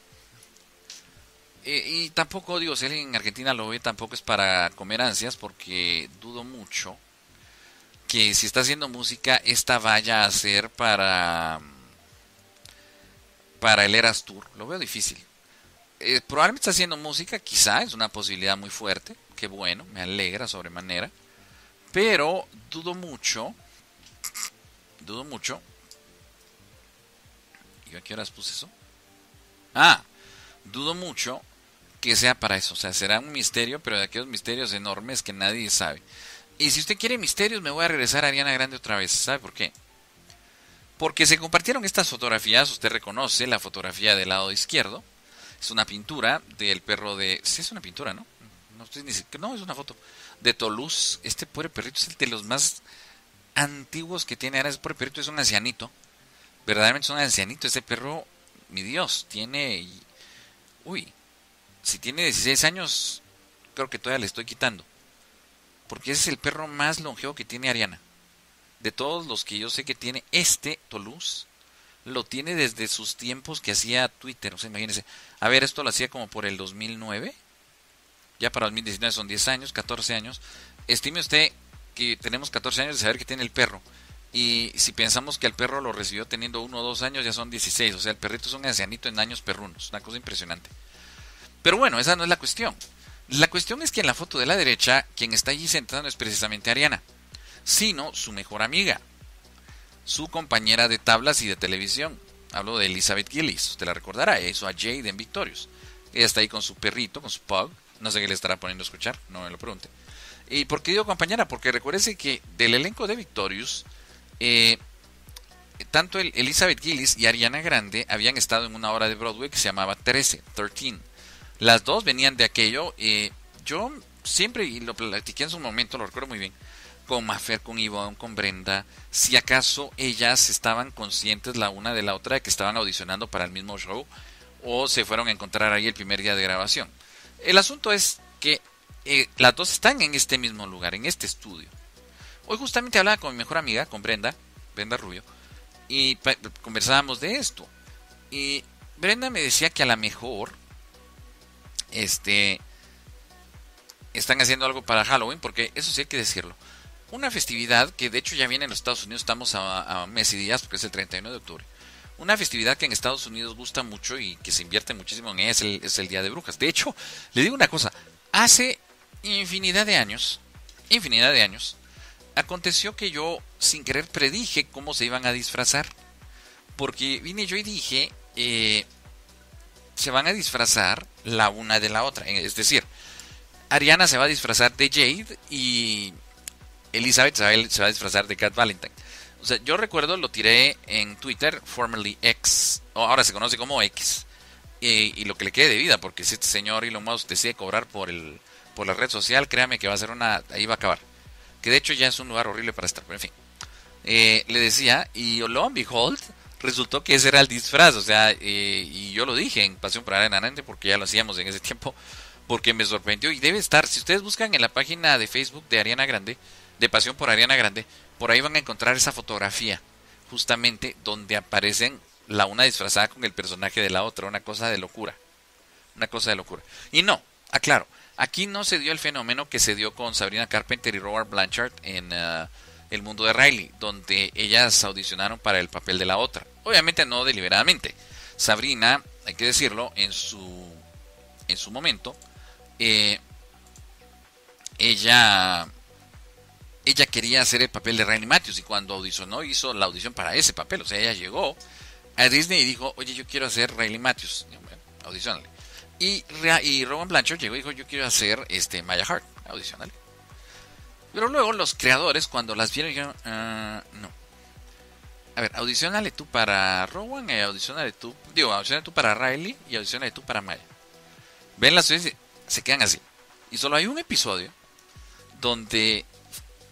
eh, y tampoco, digo, si alguien en Argentina lo ve, tampoco es para comer ansias, porque dudo mucho que si está haciendo música, esta vaya a ser para, para el Eras Tour. Lo veo difícil. Eh, probablemente está haciendo música, quizá, es una posibilidad muy fuerte. Qué bueno, me alegra sobremanera. Pero dudo mucho, dudo mucho. ¿Y a qué horas puse eso? Ah, dudo mucho que sea para eso. O sea, será un misterio, pero de aquellos misterios enormes que nadie sabe. Y si usted quiere misterios, me voy a regresar a Ariana Grande otra vez. ¿Sabe por qué? Porque se compartieron estas fotografías, usted reconoce la fotografía del lado izquierdo. Es una pintura del perro de... Sí, es una pintura, ¿no? No, no es una foto. De Toulouse. Este pobre perrito es el de los más antiguos que tiene ahora. Ese pobre perrito es un ancianito. Verdaderamente es un ancianito. Ese perro, mi Dios, tiene... Uy, si tiene 16 años, creo que todavía le estoy quitando. Porque ese es el perro más longevo que tiene Ariana. De todos los que yo sé que tiene este Toulouse, lo tiene desde sus tiempos que hacía Twitter. O sea, imagínense. A ver, esto lo hacía como por el 2009. Ya para 2019 son 10 años, 14 años. Estime usted que tenemos 14 años de saber que tiene el perro. Y si pensamos que el perro lo recibió teniendo uno o dos años, ya son 16. O sea, el perrito es un ancianito en años perrunos. Una cosa impresionante. Pero bueno, esa no es la cuestión. La cuestión es que en la foto de la derecha, quien está allí sentada no es precisamente Ariana, sino su mejor amiga, su compañera de tablas y de televisión. Hablo de Elizabeth Gillis, usted la recordará, eso a Jade en Victorious. Ella está ahí con su perrito, con su pug, no sé qué le estará poniendo a escuchar, no me lo pregunte. ¿Y por qué digo compañera? Porque recuérdese que del elenco de Victorious, eh, tanto Elizabeth Gillis y Ariana Grande habían estado en una obra de Broadway que se llamaba 13, 13 las dos venían de aquello. y yo siempre, y lo platiqué en su momento, lo recuerdo muy bien, con Mafer, con Ivonne, con Brenda, si acaso ellas estaban conscientes la una de la otra de que estaban audicionando para el mismo show o se fueron a encontrar ahí el primer día de grabación. El asunto es que eh, las dos están en este mismo lugar, en este estudio. Hoy justamente hablaba con mi mejor amiga, con Brenda, Brenda Rubio, y conversábamos de esto. Y Brenda me decía que a lo mejor este están haciendo algo para Halloween, porque eso sí hay que decirlo una festividad que de hecho ya viene en los Estados Unidos, estamos a, mes y días porque es el 31 de octubre. Una festividad que en Estados Unidos gusta mucho y que se invierte muchísimo en ella es el, es el Día de Brujas. De hecho, le digo una cosa, hace infinidad de años, infinidad de años, aconteció que yo sin querer predije cómo se iban a disfrazar. Porque vine yo y dije, eh, se van a disfrazar la una de la otra. Es decir, Ariana se va a disfrazar de Jade y Elizabeth se va, a disfrazar de Cat Valentine. O sea, yo recuerdo, lo tiré en Twitter, formerly X, o ahora se conoce como X, y, lo que le quede de vida, porque si este señor Elon Musk decide cobrar por el por la red social, créame que va a ser una, ahí va a acabar. Que de hecho ya es un lugar horrible para estar, pero en fin. Eh, le decía, y lo and behold, resultó que ese era el disfraz, o sea, eh, y yo lo dije en Pasión por Arena porque ya lo hacíamos en ese tiempo, porque me sorprendió y debe estar, si ustedes buscan en la página de Facebook de Ariana Grande, de Pasión por Ariana Grande, por ahí van a encontrar esa fotografía, justamente donde aparecen la una disfrazada con el personaje de la otra, una cosa de locura. Una cosa de locura. Y no, aclaro, aquí no se dio el fenómeno que se dio con Sabrina Carpenter y Robert Blanchard en uh, El mundo de Riley, donde ellas audicionaron para el papel de la otra. Obviamente no deliberadamente. Sabrina, hay que decirlo, en su, en su momento, eh, ella ella quería hacer el papel de Riley Matthews y cuando audicionó hizo la audición para ese papel. O sea, ella llegó a Disney y dijo, oye, yo quiero hacer Riley Matthews. Audicionale. Y, y Rowan Blanchard llegó y dijo, yo quiero hacer este Maya Hart. Audicionale. Pero luego los creadores, cuando las vieron, dijeron, ah, no. A ver, audicionale tú para Rowan y audicionale tú, digo, audicionale tú para Riley y audicionale tú para Maya. Ven las y se quedan así. Y solo hay un episodio donde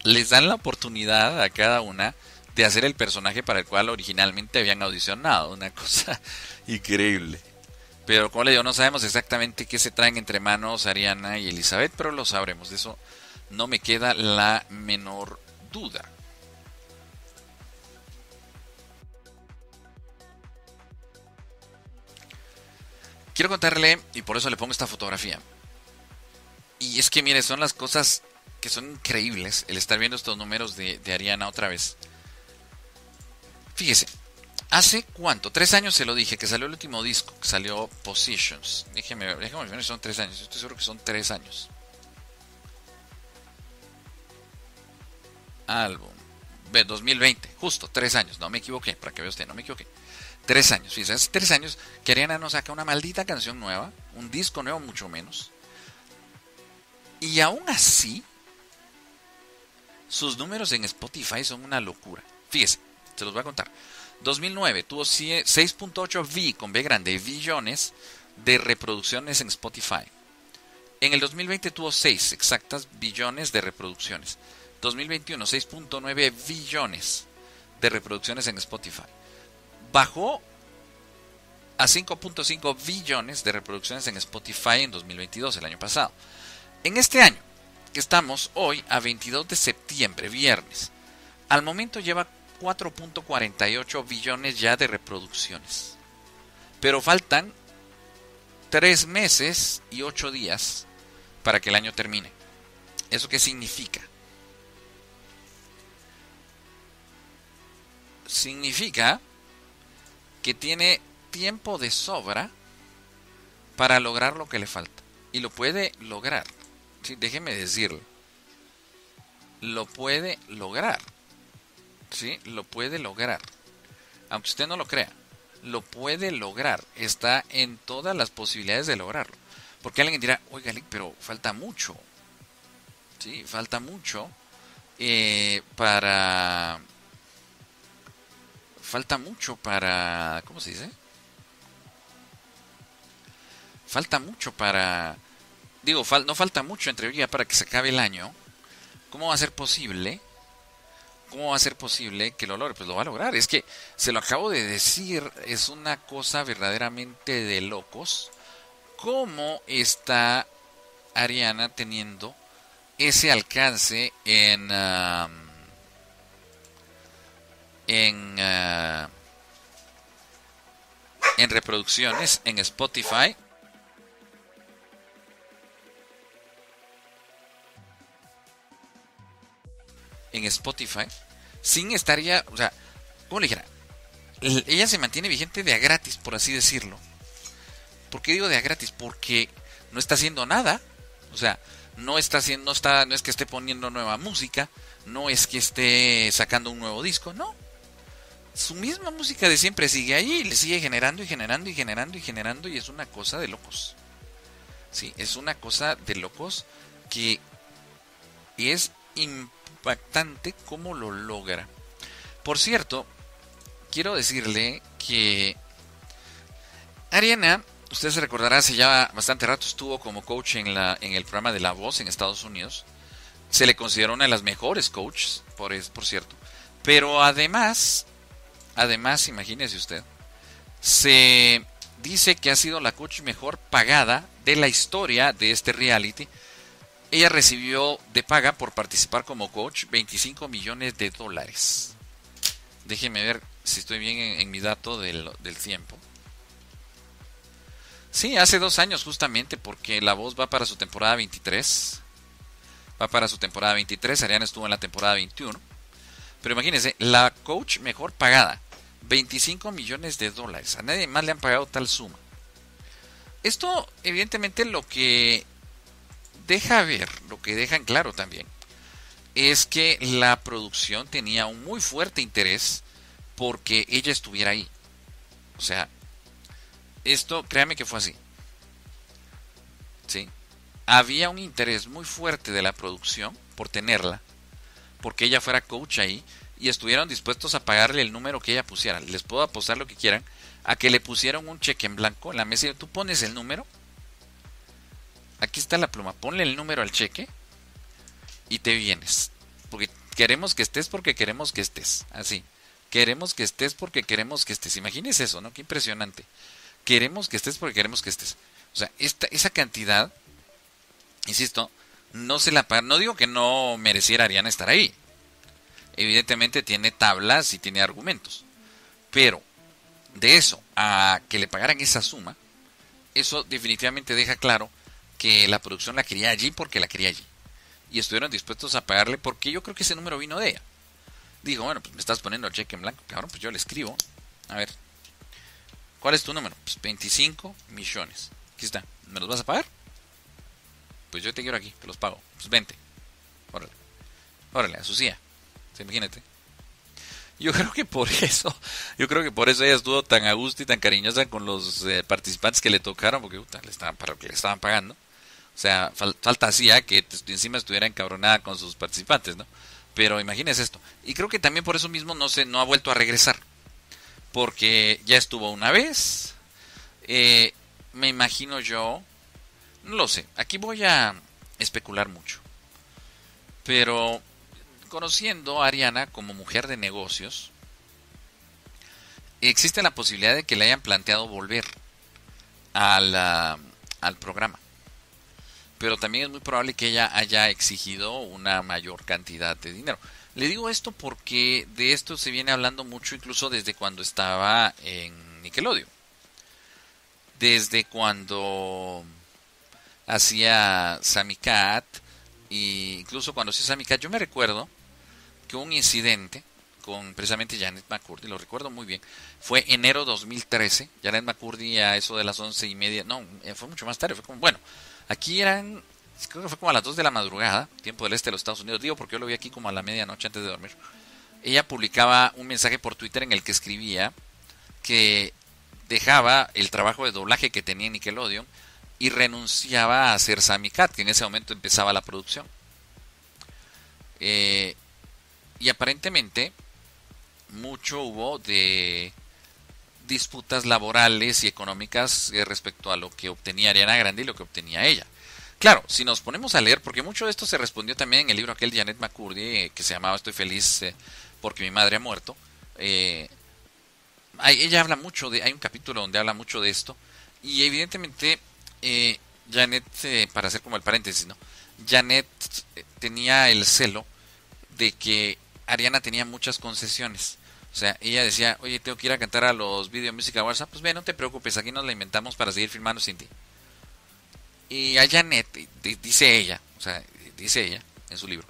les dan la oportunidad a cada una de hacer el personaje para el cual originalmente habían audicionado. Una cosa increíble. Pero como le digo, no sabemos exactamente qué se traen entre manos Ariana y Elizabeth, pero lo sabremos. De eso no me queda la menor duda. Quiero contarle, y por eso le pongo esta fotografía. Y es que, mire, son las cosas que son increíbles el estar viendo estos números de, Ariana otra vez. Fíjese, hace cuánto, tres años se lo dije, que salió el último disco, que salió Positions. Déjeme, déjeme ver si son tres años, estoy seguro que son tres años. Álbum. 2020, justo, tres años, no me equivoqué, para que vea usted, no me equivoqué. Tres años, fíjese, hace tres años que Ariana nos saca una maldita canción nueva, un disco nuevo mucho menos. Y aún así, sus números en Spotify son una locura. Fíjese, se los voy a contar. 2009 tuvo 6.8 V con B grande billones de reproducciones en Spotify. En el 2020 tuvo 6 exactas billones de reproducciones. 2021 6.9 billones de reproducciones en Spotify. Bajó a 5.5 billones de reproducciones en Spotify en 2022, el año pasado. En este año, estamos hoy a 22 de septiembre, viernes. Al momento lleva 4.48 billones ya de reproducciones. Pero faltan 3 meses y 8 días para que el año termine. ¿Eso qué significa? Significa que tiene tiempo de sobra para lograr lo que le falta. Y lo puede lograr déjeme decirlo. Lo puede lograr. ¿Sí? Lo puede lograr. Aunque usted no lo crea. Lo puede lograr. Está en todas las posibilidades de lograrlo. Porque alguien dirá, oiga, pero falta mucho. Sí, falta mucho eh, para... Falta mucho para... ¿Cómo se dice? Falta mucho para digo, no falta mucho entre para que se acabe el año. ¿Cómo va a ser posible? ¿Cómo va a ser posible que lo logre? Pues lo va a lograr. Es que, se lo acabo de decir, es una cosa verdaderamente de locos. ¿Cómo está Ariana teniendo ese alcance en... en... Ah, en reproducciones en Spotify en Spotify sin estar ya, o sea, ¿cómo le dijera? Ella se mantiene vigente de a gratis, por así decirlo. ¿Por qué digo de a gratis? Porque no está haciendo nada. O sea, no está haciendo, no está, no es que esté poniendo nueva música, no es que esté sacando un nuevo disco, no. Su misma música de siempre sigue ahí y le sigue generando y generando y generando y generando y es una cosa de locos. Sí, es una cosa de locos que es impactante cómo lo logra. Por cierto, quiero decirle que Ariana, usted se recordará, hace ya bastante rato estuvo como coach en, la, en el programa de La Voz en Estados Unidos. Se le considera una de las mejores coaches, por, por cierto. Pero además, además, imagínese usted, se dice que ha sido la coach mejor pagada de la historia de este reality ella recibió de paga por participar como coach 25 millones de dólares. Déjeme ver si estoy bien en, mi dato del, tiempo. Sí, hace dos años justamente, porque La Voz va para su temporada 23. Va para su temporada 23, Ariana estuvo en la temporada 21. Pero imagínense, la coach mejor pagada, 25 millones de dólares. A nadie más le han pagado tal suma. Esto, evidentemente, lo que deja ver, lo que dejan claro también, es que la producción tenía un muy fuerte interés porque ella estuviera ahí. O sea, esto, créame que fue así. ¿Sí? Había un interés muy fuerte de la producción por tenerla, porque ella fuera coach ahí, y estuvieron dispuestos a pagarle el número que ella pusiera. Les puedo apostar lo que quieran, a que le pusieran un cheque en blanco en la mesa y tú pones el número aquí está la pluma, ponle el número al cheque y te vienes. Porque queremos que estés porque queremos que estés. Así. Queremos que estés porque queremos que estés. Imagínese eso, ¿no? Qué impresionante. Queremos que estés porque queremos que estés. O sea, esta, esa cantidad, insisto, no se la No digo que no mereciera Ariana estar ahí. Evidentemente tiene tablas y tiene argumentos. Pero de eso a que le pagaran esa suma, eso definitivamente deja claro que la producción la quería allí porque la quería allí. Y estuvieron dispuestos a pagarle porque yo creo que ese número vino de ella. Digo, bueno, pues me estás poniendo el cheque en blanco, cabrón, pues yo le escribo. A ver, ¿cuál es tu número? Pues 25 millones. Aquí está. ¿Me los vas a pagar? Pues yo te quiero aquí, te los pago. Pues 20. Órale. Órale, a imagínate. Yo creo que por eso, yo creo que por eso ella estuvo tan a gusto y tan cariñosa con los eh, participantes que le tocaron, porque le estaban, para que le estaban pagando. O sea, falta hacía que encima estuviera encabronada con sus participantes, ¿no? Pero imagínese esto. Y creo que también por eso mismo no se, no ha vuelto a regresar. Porque ya estuvo una vez. Eh, me imagino yo. No lo sé. Aquí voy a especular mucho. Pero conociendo a Ariana como mujer de negocios, existe la posibilidad de que le hayan planteado volver al, al programa pero también es muy probable que ella haya exigido una mayor cantidad de dinero. Le digo esto porque de esto se viene hablando mucho incluso desde cuando estaba en Nickelodeon. Desde cuando hacía Sammy Cat, e incluso cuando hacía Sammy Cat, yo me recuerdo que un incidente con precisamente Janet McCurdy, lo recuerdo muy bien, fue enero 2013, Janet McCurdy a eso de las once y media, no, eh, fue mucho más tarde, fue como, bueno, Aquí eran, creo que fue como a las 2 de la madrugada, tiempo del este de los Estados Unidos. Digo porque yo lo vi aquí como a la medianoche antes de dormir. Ella publicaba un mensaje por Twitter en el que escribía que dejaba el trabajo de doblaje que tenía en Nickelodeon y renunciaba a hacer Sammy Cat, que en ese momento empezaba la producción. Eh, y aparentemente mucho hubo de disputas laborales y económicas eh, respecto a lo que obtenía Ariana Grande y lo que obtenía ella. Claro, si nos ponemos a leer, porque mucho de esto se respondió también en el libro aquel de Janet McCurdy, eh, que se llamaba Estoy feliz eh, porque mi madre ha muerto. Eh, ella habla mucho de, hay un capítulo donde habla mucho de esto, y evidentemente Janet, para hacer como el paréntesis, ¿no? Janet tenía el celo de que Ariana tenía muchas concesiones. O sea, ella decía, oye, tengo que ir a cantar a los Video Music Awards. Ah, pues ve, no te preocupes, aquí nos la inventamos para seguir filmando sin ti. Y a Janet, dice ella, o sea, dice ella en su libro,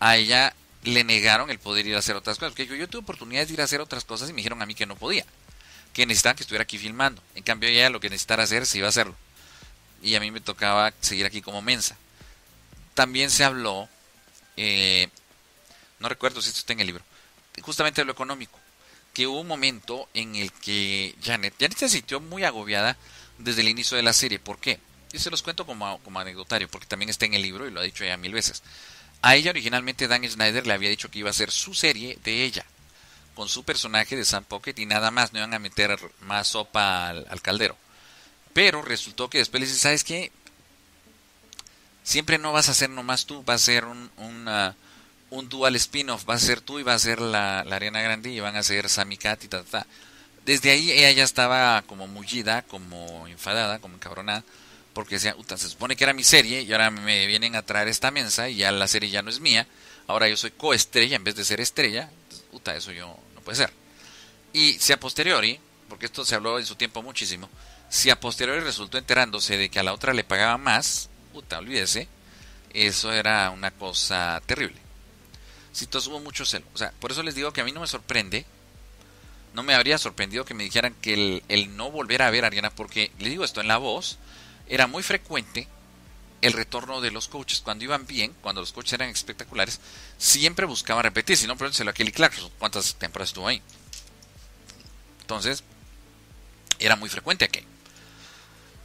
a ella le negaron el poder ir a hacer otras cosas. Porque yo, yo tuve oportunidades de ir a hacer otras cosas y me dijeron a mí que no podía, que necesitaban que estuviera aquí filmando. En cambio, ella lo que necesitara hacer se iba a hacerlo. Y a mí me tocaba seguir aquí como mensa. También se habló, eh, no recuerdo si esto está en el libro, justamente lo económico. Que hubo un momento en el que Janet, Janet se sintió muy agobiada desde el inicio de la serie. ¿Por qué? Y se los cuento como, como anecdotario, porque también está en el libro y lo ha dicho ella mil veces. A ella originalmente Dan Snyder le había dicho que iba a hacer su serie de ella, con su personaje de Sam Pocket y nada más, no iban a meter más sopa al, caldero. Pero resultó que después le dice, ¿sabes qué? Siempre no vas a ser nomás tú, va a ser un, un dual spin-off, va a ser tú y va a ser la, la Grande y van a ser Sammy Cat y ta, ta, Desde ahí ella ya estaba como mullida, como enfadada, como encabronada porque decía, se supone que era mi serie y ahora me vienen a traer esta mensa y ya la serie ya no es mía, ahora yo soy coestrella en vez de ser estrella, puta, eso yo no puede ser. Y si a posteriori, porque esto se habló en su tiempo muchísimo, si a posteriori resultó enterándose de que a la otra le pagaba más, puta, olvídese, eso era una cosa terrible. Si entonces hubo mucho celo. O sea, por eso les digo que a mí no me sorprende, no me habría sorprendido que me dijeran que el, no volver a ver a Ariana, porque le digo esto en la voz, era muy frecuente el retorno de los coaches. Cuando iban bien, cuando los coaches eran espectaculares, siempre buscaban repetir. Si no, pregúntenselo a Kelly Clarkson. ¿Cuántas temporadas estuvo ahí? Entonces, era muy frecuente aquí.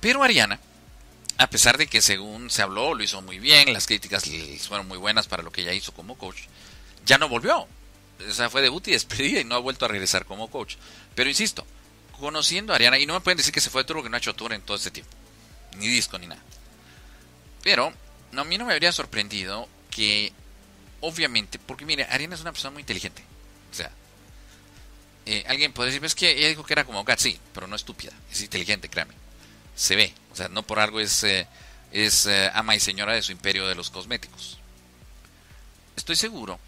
Pero Ariana, a pesar de que según se habló, lo hizo muy bien, las críticas fueron muy buenas para lo que ella hizo como coach, ya no volvió. O sea, fue debut y despedida y no ha vuelto a regresar como coach. Pero insisto, conociendo a Ariana, y no me pueden decir que se fue de tour porque no ha hecho tour en todo este tiempo ni disco ni nada. Pero no, a mí no me habría sorprendido que, obviamente, porque mire, Ariana es una persona muy inteligente. O sea, eh, alguien puede decir, es que ella dijo que era como Gat, sí, pero no estúpida, es inteligente, créame. Se ve, o sea, no por algo es, eh, eh, ama y señora de su imperio de los cosméticos. Estoy seguro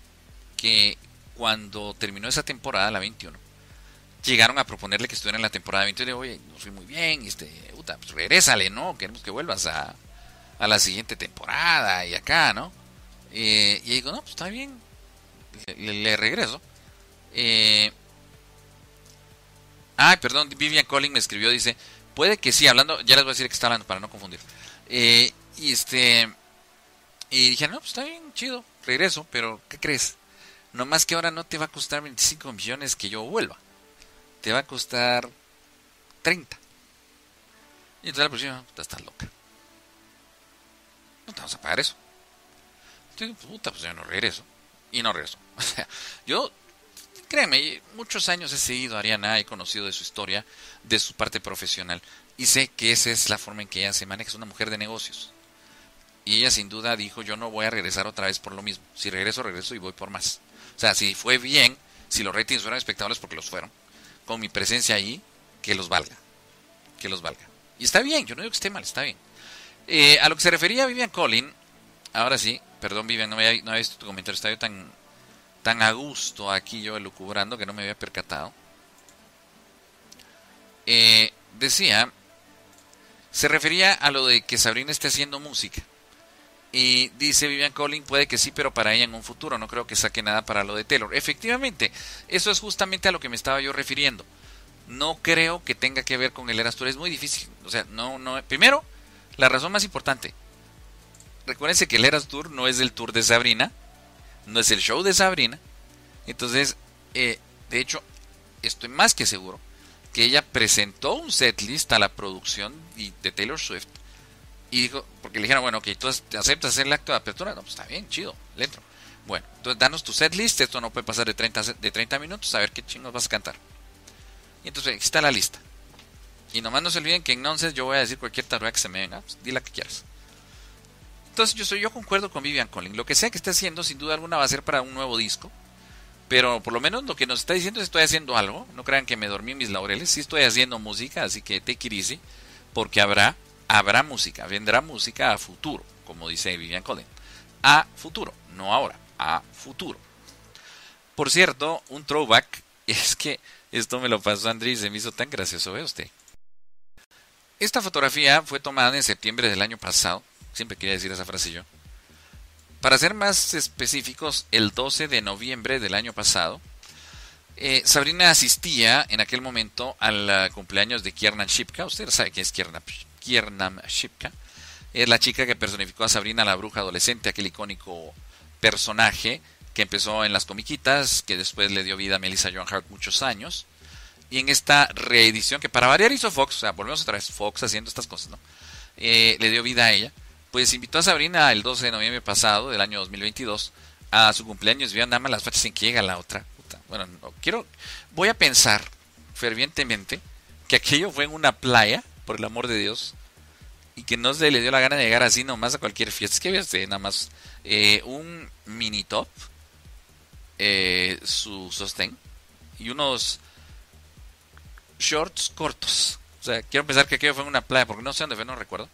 que cuando terminó esa temporada, la 21, llegaron a proponerle que estuviera en la temporada 20 y le oye, no fui muy bien, este, puta, pues regrésale, ¿no? Queremos que vuelvas a, a la siguiente temporada y acá, ¿no? Eh, y digo, no, pues está bien, le, regreso. Eh, ah, perdón, Vivian Collins me escribió, dice, puede que sí, hablando, ya les voy a decir que está hablando para no confundir. Eh, y este, y dije, no, pues está bien, chido, regreso, pero ¿qué crees? Nomás que ahora no te va a costar 25 millones que yo vuelva te va a costar 30. Y entonces la próxima, estás loca. No te vamos a pagar eso. Entonces, puta, pues yo no regreso. Y no regreso. O sea, yo, créeme, muchos años he seguido a Ariana, he conocido de su historia, de su parte profesional. Y sé que esa es la forma en que ella se maneja. Es una mujer de negocios. Y ella sin duda dijo, yo no voy a regresar otra vez por lo mismo. Si regreso, regreso y voy por más. Sea, si fue bien, si los ratings fueron espectables porque los fueron con mi presencia ahí, que los valga. Que los valga. Y está bien, yo no digo que esté mal, está bien. Eh, a lo que se refería Vivian Collin, ahora sí, perdón Vivian, no había, no visto tu comentario, estaba yo tan, tan a gusto aquí yo elucubrando que no me había percatado. Eh, decía, se refería a lo de que Sabrina esté haciendo música. Y dice Vivian Collin, puede que sí, pero para ella en un futuro. No creo que saque nada para lo de Taylor. Efectivamente, eso es justamente a lo que me estaba yo refiriendo. No creo que tenga que ver con el Eras Tour. Es muy difícil. O sea, no, no. Primero, la razón más importante. Recuérdense que el Eras Tour no es el tour de Sabrina. No es el show de Sabrina. Entonces, eh, de hecho, estoy más que seguro que ella presentó un setlist a la producción de Taylor Swift y dijo, porque le dijeron, bueno, ok, tú aceptas hacer el acto de apertura. No, pues está bien, chido, le entro. Bueno, entonces danos tu set list, esto no puede pasar de 30, de 30 minutos, a ver qué chingos vas a cantar. Y entonces aquí está la lista. Y nomás no se olviden que en Nonsense yo voy a decir cualquier taruga que se me venga, pues, di la que quieras. Entonces yo soy, yo concuerdo con Vivian Collins. Lo que sea que esté haciendo, sin duda alguna, va a ser para un nuevo disco. Pero por lo menos lo que nos está diciendo es estoy haciendo algo. No crean que me dormí en mis laureles. Sí estoy haciendo música, así que take it easy. Porque habrá, habrá música, vendrá música a futuro, como dice Vivian Collins. A futuro, no ahora, a futuro. Por cierto, un throwback es que esto me lo pasó Andrés se me hizo tan gracioso, ve usted. Esta fotografía fue tomada en septiembre del año pasado. Siempre quería decir esa frase yo. Para ser más específicos, el 12 de noviembre del año pasado, eh, Sabrina asistía en aquel momento al cumpleaños de Kiernan Shipka. Usted sabe quién es Kiernan, Shipka. Es la chica que personificó a Sabrina la bruja adolescente, aquel icónico personaje que empezó en las comiquitas, que después le dio vida a Melissa Joan Hart muchos años. Y en esta reedición, que para variar hizo Fox, o sea, volvemos otra vez, Fox haciendo estas cosas, ¿no? Eh, le dio vida a ella. Pues invitó a Sabrina el 12 de noviembre pasado, del año 2022, a su cumpleaños. Vio nada más las fechas en que llega la otra. Bueno, no, quiero, voy a pensar fervientemente que aquello fue en una playa, por el amor de Dios, y que no se le dio la gana de llegar así nomás a cualquier fiesta. Es que había nada más eh, un mini top eh, su sostén y unos shorts cortos. O sea, quiero pensar que aquello fue en una playa, porque no sé dónde fue, no recuerdo.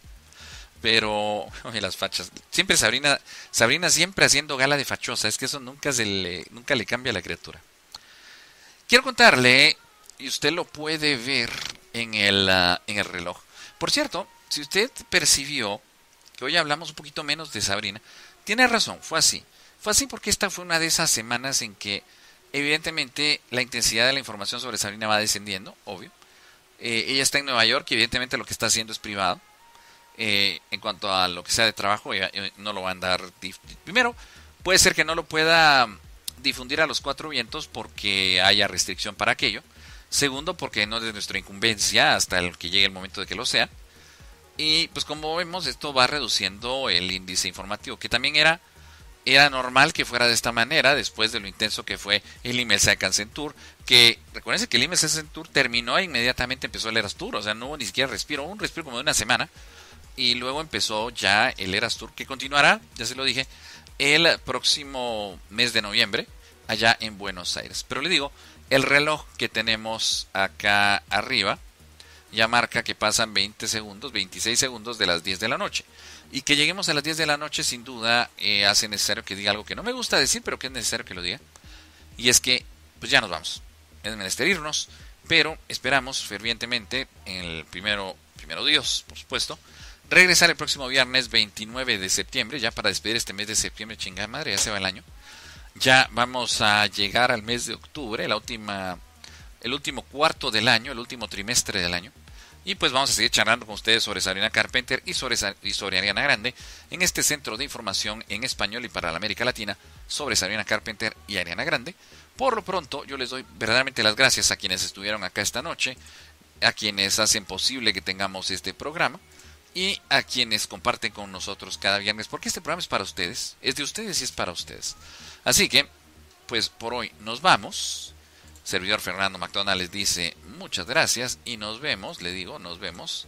Pero, las fachas. Siempre Sabrina, Sabrina siempre haciendo gala de fachosa. Es que eso nunca, se nunca le cambia a la criatura. Quiero contarle, y usted lo puede ver en el, ah, en el reloj. Por cierto, si usted percibió que hoy hablamos un poquito menos de Sabrina, tiene razón, fue así. Fue así porque esta fue una de esas semanas en que evidentemente la intensidad de la información sobre Sabrina va descendiendo, obvio. Eh, ella está en Nueva York y evidentemente lo que está haciendo es privado. Eh, en cuanto a lo que sea de trabajo, eh, no lo va a andar. Primero, puede ser que no lo pueda difundir a los cuatro vientos porque haya restricción para aquello. Segundo, porque no es de nuestra incumbencia hasta el que llegue el momento de que lo sea. Y pues como vemos, esto va reduciendo el índice informativo, que también era era normal que fuera de esta manera después de lo intenso que fue el IMELSA Cancer Tour, que recuerden que el IMELSA Tour terminó e inmediatamente empezó el Eras Tour, o sea, no hubo ni siquiera respiro, un respiro como de una semana, y luego empezó ya el Eras Tour, que continuará, ya se lo dije, el próximo mes de noviembre, allá en Buenos Aires. Pero le digo, el reloj que tenemos acá arriba ya marca que pasan 20 segundos, 26 segundos de las 10 de la noche. Y que lleguemos a las 10 de la noche sin duda eh, hace necesario que diga algo que no me gusta decir, pero que es necesario que lo diga. Y es que, pues ya nos vamos. Es menester irnos, pero esperamos fervientemente, en el primero, primero Dios, por supuesto, regresar el próximo viernes 29 de septiembre, ya para despedir este mes de septiembre, chingada madre, ya se va el año. Ya vamos a llegar al mes de octubre, la última, el último cuarto del año, el último trimestre del año. Y pues vamos a seguir charlando con ustedes sobre Sabrina Carpenter y sobre, Ariana Grande en este centro de información en español y para la América Latina sobre Sabrina Carpenter y Ariana Grande. Por lo pronto, yo les doy verdaderamente las gracias a quienes estuvieron acá esta noche, a quienes hacen posible que tengamos este programa y a quienes comparten con nosotros cada viernes, porque este programa es para ustedes, es de ustedes y es para ustedes. Así que, pues por hoy nos vamos servidor Fernando McDonald les dice muchas gracias y nos vemos, le digo, nos vemos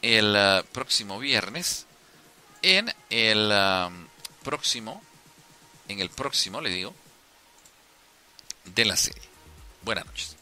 el uh, próximo viernes en el um, próximo, en el próximo, le digo, de la serie. Buenas noches.